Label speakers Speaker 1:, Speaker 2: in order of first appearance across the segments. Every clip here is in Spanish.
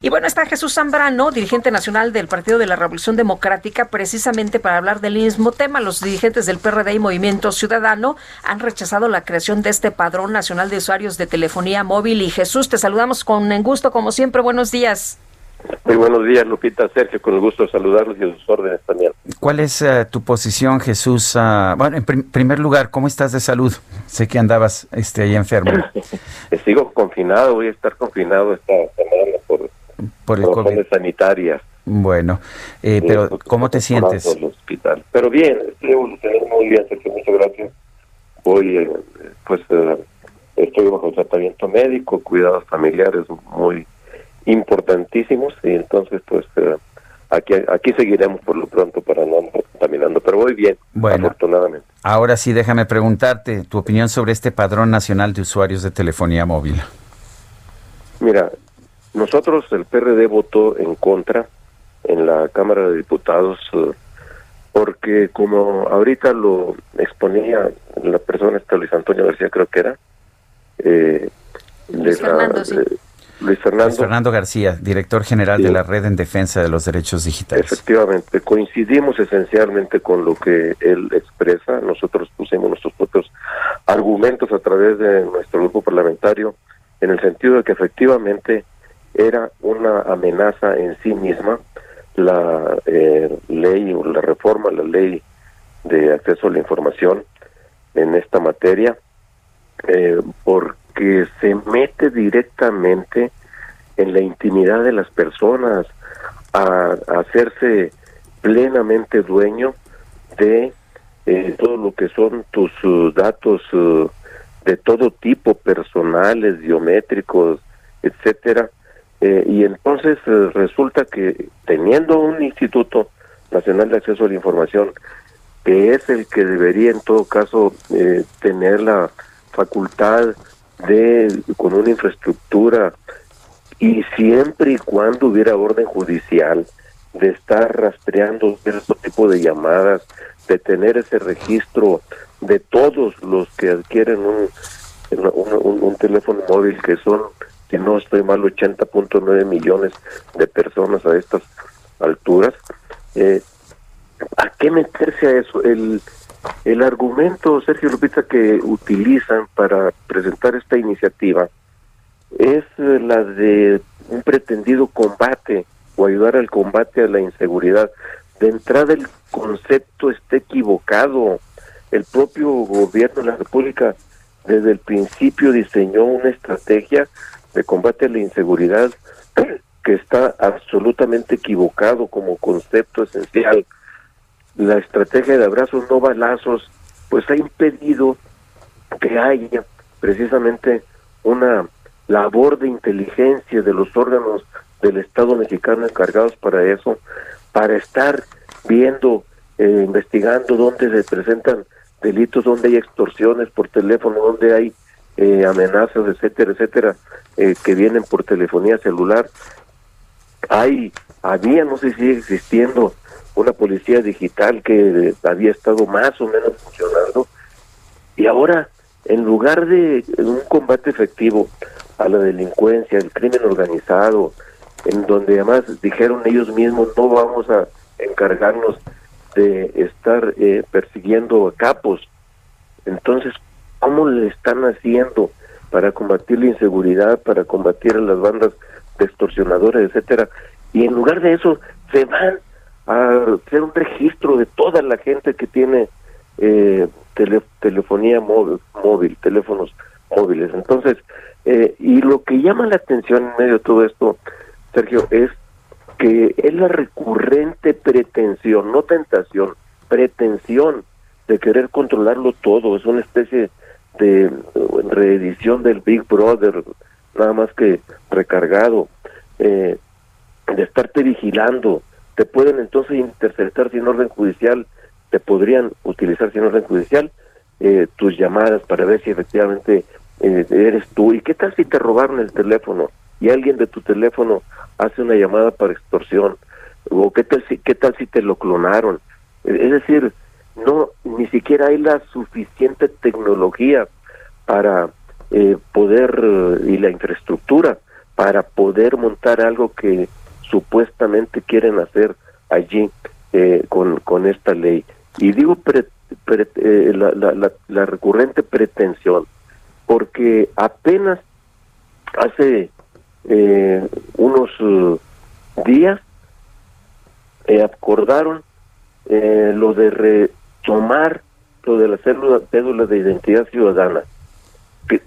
Speaker 1: Y bueno, está Jesús Zambrano, dirigente nacional del Partido de la Revolución Democrática, precisamente para hablar del mismo tema. Los dirigentes del PRD y Movimiento Ciudadano han rechazado la creación de este Padrón Nacional de Usuarios de Telefonía Móvil. Y Jesús, te saludamos con gusto, como siempre. Buenos días.
Speaker 2: Muy buenos días, Lupita. Sergio, con el gusto de saludarlos y a sus órdenes también.
Speaker 3: ¿Cuál es uh, tu posición, Jesús? Uh, bueno, en pr primer lugar, ¿cómo estás de salud? Sé que andabas este, ahí enfermo.
Speaker 2: Sigo confinado, voy a estar confinado esta semana por,
Speaker 3: el COVID.
Speaker 2: sanitarias.
Speaker 3: Bueno, eh, pero
Speaker 2: porque
Speaker 3: ¿cómo te sientes?
Speaker 2: hospital. Pero bien, estoy evolucionando muy bien, muchas gracias. Voy, eh, pues, eh, estoy bajo tratamiento médico, cuidados familiares muy importantísimos y entonces, pues, eh, aquí aquí seguiremos por lo pronto para no andar contaminando, pero voy bien,
Speaker 3: Bueno.
Speaker 2: afortunadamente.
Speaker 3: Ahora sí, déjame preguntarte tu opinión sobre este Padrón Nacional de Usuarios de Telefonía Móvil.
Speaker 2: Mira, nosotros el PRD votó en contra en la Cámara de Diputados eh, porque como ahorita lo exponía la persona esta Luis Antonio García creo que era eh, de
Speaker 1: Luis Fernando, sí.
Speaker 2: eh, Luis Fernando,
Speaker 3: Luis Fernando García, director general
Speaker 2: Sí.
Speaker 3: de la Red en Defensa de los Derechos Digitales.
Speaker 2: Efectivamente, coincidimos esencialmente con lo que él expresa. Nosotros pusimos nuestros propios argumentos a través de nuestro grupo parlamentario en el sentido de que efectivamente era una amenaza en sí misma la eh, ley o la reforma la ley de acceso a la información en esta materia eh, porque se mete directamente en la intimidad de las personas a, hacerse plenamente dueño de eh, todo lo que son tus datos uh, de todo tipo, personales, biométricos, etcétera. Eh, y entonces eh, resulta que teniendo un Instituto Nacional de Acceso a la Información, que es el que debería en todo caso eh, tener la facultad de, con una infraestructura y siempre y cuando hubiera orden judicial de estar rastreando cierto tipo de llamadas, de tener ese registro de todos los que adquieren un- un teléfono móvil, que son, si no estoy mal, 80.9 millones de personas a estas alturas. Eh, ¿A qué meterse a eso? El, el argumento, Sergio Lupita, que utilizan para presentar esta iniciativa es eh, la de un pretendido combate o ayudar al combate a la inseguridad. De entrada el concepto está equivocado. El propio gobierno de la República desde el principio diseñó una estrategia de combate a la inseguridad que está absolutamente equivocado como concepto esencial. La estrategia de abrazos no balazos pues ha impedido que haya precisamente una labor de inteligencia de los órganos del Estado mexicano encargados para eso, para estar viendo, eh, investigando dónde se presentan delitos, dónde hay extorsiones por teléfono, dónde hay eh, amenazas, etcétera, etcétera, eh, que vienen por telefonía celular. Hay, había, no sé si sigue existiendo, una policía digital que había estado más o menos funcionando y ahora, en lugar de un combate efectivo a la delincuencia, al crimen organizado, en donde además dijeron ellos mismos no vamos a encargarnos de estar eh, persiguiendo a capos. Entonces, ¿cómo le están haciendo para combatir la inseguridad, para combatir a las bandas de extorsionadores, etcétera? Y en lugar de eso, se van a hacer un registro de toda la gente que tiene eh, tele- telefonía móvil, móvil, teléfonos móviles. Entonces, eh, y lo que llama la atención en medio de todo esto, Sergio, es que es la recurrente pretensión, no tentación, pretensión de querer controlarlo todo. Es una especie eh, reedición del Big Brother, nada más que recargado, eh, de estarte vigilando, te pueden entonces interceptar sin orden judicial, te podrían utilizar sin orden judicial eh, tus llamadas para ver si efectivamente eh, eres tú. ¿Y qué tal si te robaron el teléfono y alguien de tu teléfono hace una llamada para extorsión? ¿O qué tal qué tal si te lo clonaron? Es decir, no ni siquiera hay la suficiente tecnología para eh, poder y la infraestructura para poder montar algo que supuestamente quieren hacer allí eh, con, con esta ley. Y digo eh, la, la, la, recurrente pretensión, porque apenas hace unos días acordaron lo de retomar lo de la célula, cédula de identidad ciudadana.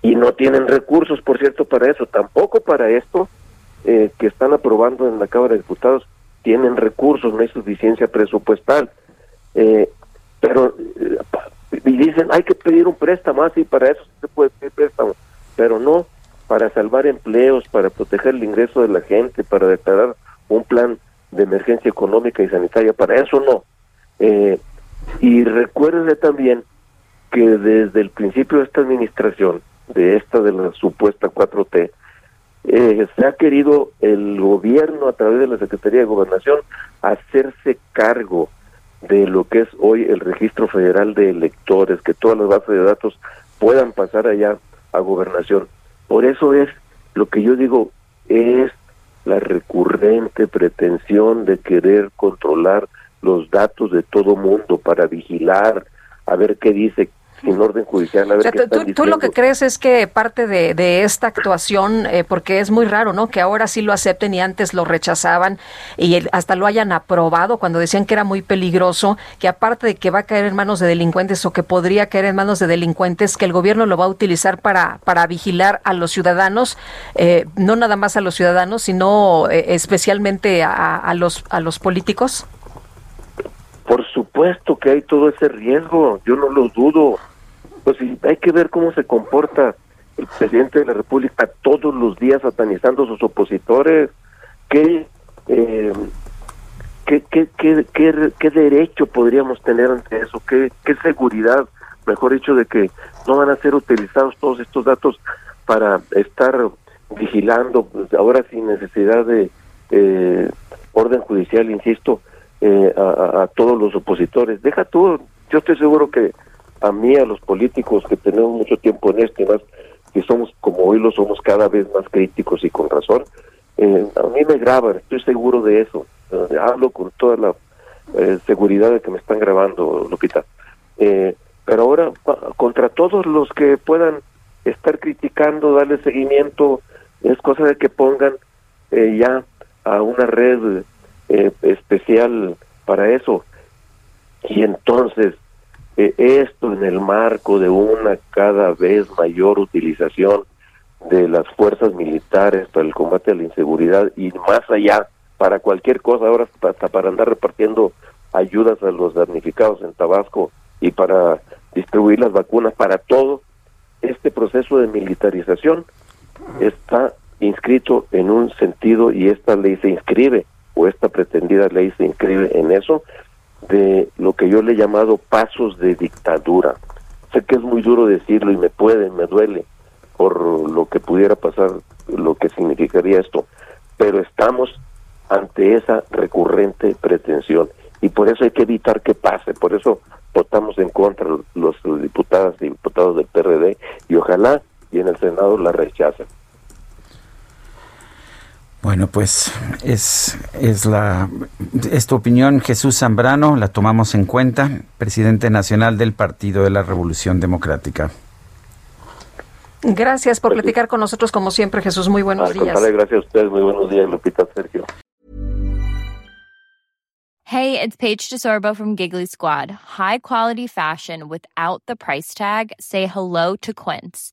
Speaker 2: Y no tienen recursos, por cierto, para eso. Tampoco para esto eh, que están aprobando en la Cámara de Diputados tienen recursos, no hay suficiencia presupuestal. Eh, pero, eh, y dicen, hay que pedir un préstamo, así ah, para eso se puede pedir préstamo. Pero no para salvar empleos, para proteger el ingreso de la gente, para declarar un plan de emergencia económica y sanitaria, para eso no. Eh, y recuerde también que desde el principio de esta administración, de esta de la supuesta 4T, eh, se ha querido el gobierno a través de la Secretaría de Gobernación hacerse cargo de lo que es hoy el registro federal de electores, que todas las bases de datos puedan pasar allá a gobernación. Por eso es lo que yo digo, es la recurrente pretensión de querer controlar los datos de todo mundo para vigilar, a ver qué dice sin orden judicial. A ver
Speaker 1: qué tú, lo que crees es que parte de, esta actuación, eh, porque es muy raro, ¿no? Que ahora sí lo acepten y antes lo rechazaban y hasta lo hayan aprobado cuando decían que era muy peligroso, que aparte de que va a caer en manos de delincuentes o que podría caer en manos de delincuentes, que el gobierno lo va a utilizar para, para vigilar a los ciudadanos, eh, no nada más a los ciudadanos, sino eh, especialmente a, a, los, a los políticos.
Speaker 2: Supuesto que hay todo ese riesgo, yo no lo dudo. Pues hay que ver cómo se comporta el presidente de la República todos los días satanizando a sus opositores. ¿Qué, eh, qué, qué, qué, qué, derecho podríamos tener ante eso? ¿Qué, ¿Qué seguridad, mejor dicho, de que no van a ser utilizados todos estos datos para estar vigilando, pues, ahora sin necesidad de eh, orden judicial, insisto, eh, a, todos los opositores. Deja tú, yo estoy seguro que a mí, a los políticos que tenemos mucho tiempo en esto, más que somos como hoy lo somos cada vez más críticos y con razón, eh, a mí me graban, estoy seguro de eso. Eh, hablo con toda la seguridad de que me están grabando, Lupita. pero ahora, contra todos los que puedan estar criticando, darle seguimiento, es cosa de que pongan ya a una red eh, especial para eso. Y entonces, eh, esto en el marco de una cada vez mayor utilización de las fuerzas militares para el combate a la inseguridad y más allá, para cualquier cosa, ahora hasta para andar repartiendo ayudas a los damnificados en Tabasco y para distribuir las vacunas, para todo, este proceso de militarización está inscrito en un sentido y esta ley se inscribe o esta pretendida ley se inscribe en eso, de lo que yo le he llamado pasos de dictadura. Sé que es muy duro decirlo y me puede, me duele por lo que pudiera pasar, lo que significaría esto, pero estamos ante esa recurrente pretensión y por eso hay que evitar que pase, por eso votamos en contra los diputadas y diputados del PRD y ojalá y en el Senado la rechacen.
Speaker 3: Bueno, pues es, es, la, es tu opinión, Jesús Zambrano, la tomamos en cuenta, presidente nacional del Partido de la Revolución Democrática.
Speaker 1: Gracias por platicar con nosotros como siempre, Jesús. Muy buenos días.
Speaker 2: gracias a ustedes. Muy buenos días, Lupita, Sergio.
Speaker 4: Hey, it's Paige DeSorbo from Giggly Squad. High quality fashion without the price tag. Say hello to Quince.